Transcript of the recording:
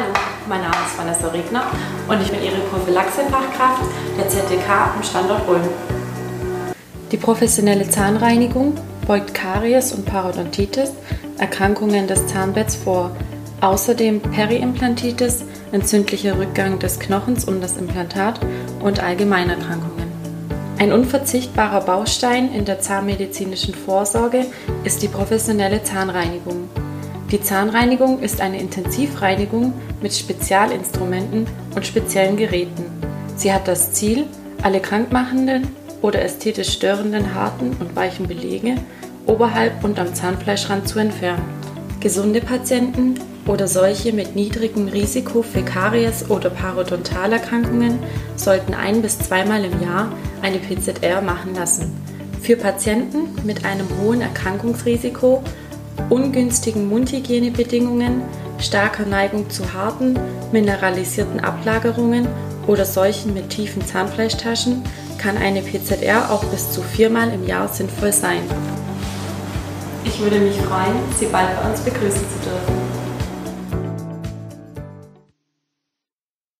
ist Vanessa Regner und ich bin Ihre Prophylaxefachkraft der ZDK am Standort Ulm. Die professionelle Zahnreinigung beugt Karies und Parodontitis, Erkrankungen des Zahnbetts vor. Außerdem Periimplantitis, entzündlicher Rückgang des Knochens und das Implantat und Allgemeinerkrankungen. Ein unverzichtbarer Baustein in der zahnmedizinischen Vorsorge ist die professionelle Zahnreinigung. Die Zahnreinigung ist eine Intensivreinigung mit Spezialinstrumenten und speziellen Geräten. Sie hat das Ziel, alle krankmachenden oder ästhetisch störenden harten und weichen Belege oberhalb und am Zahnfleischrand zu entfernen. Gesunde Patienten oder solche mit niedrigem Risiko für Karies oder Parodontalerkrankungen sollten ein bis zweimal im Jahr eine PZR machen lassen. Für Patienten mit einem hohen Erkrankungsrisiko ungünstigen Mundhygienebedingungen, starker Neigung zu harten, mineralisierten Ablagerungen oder solchen mit tiefen Zahnfleischtaschen kann eine PZR auch bis zu viermal im Jahr sinnvoll sein. Ich würde mich freuen, Sie bald bei uns begrüßen zu dürfen.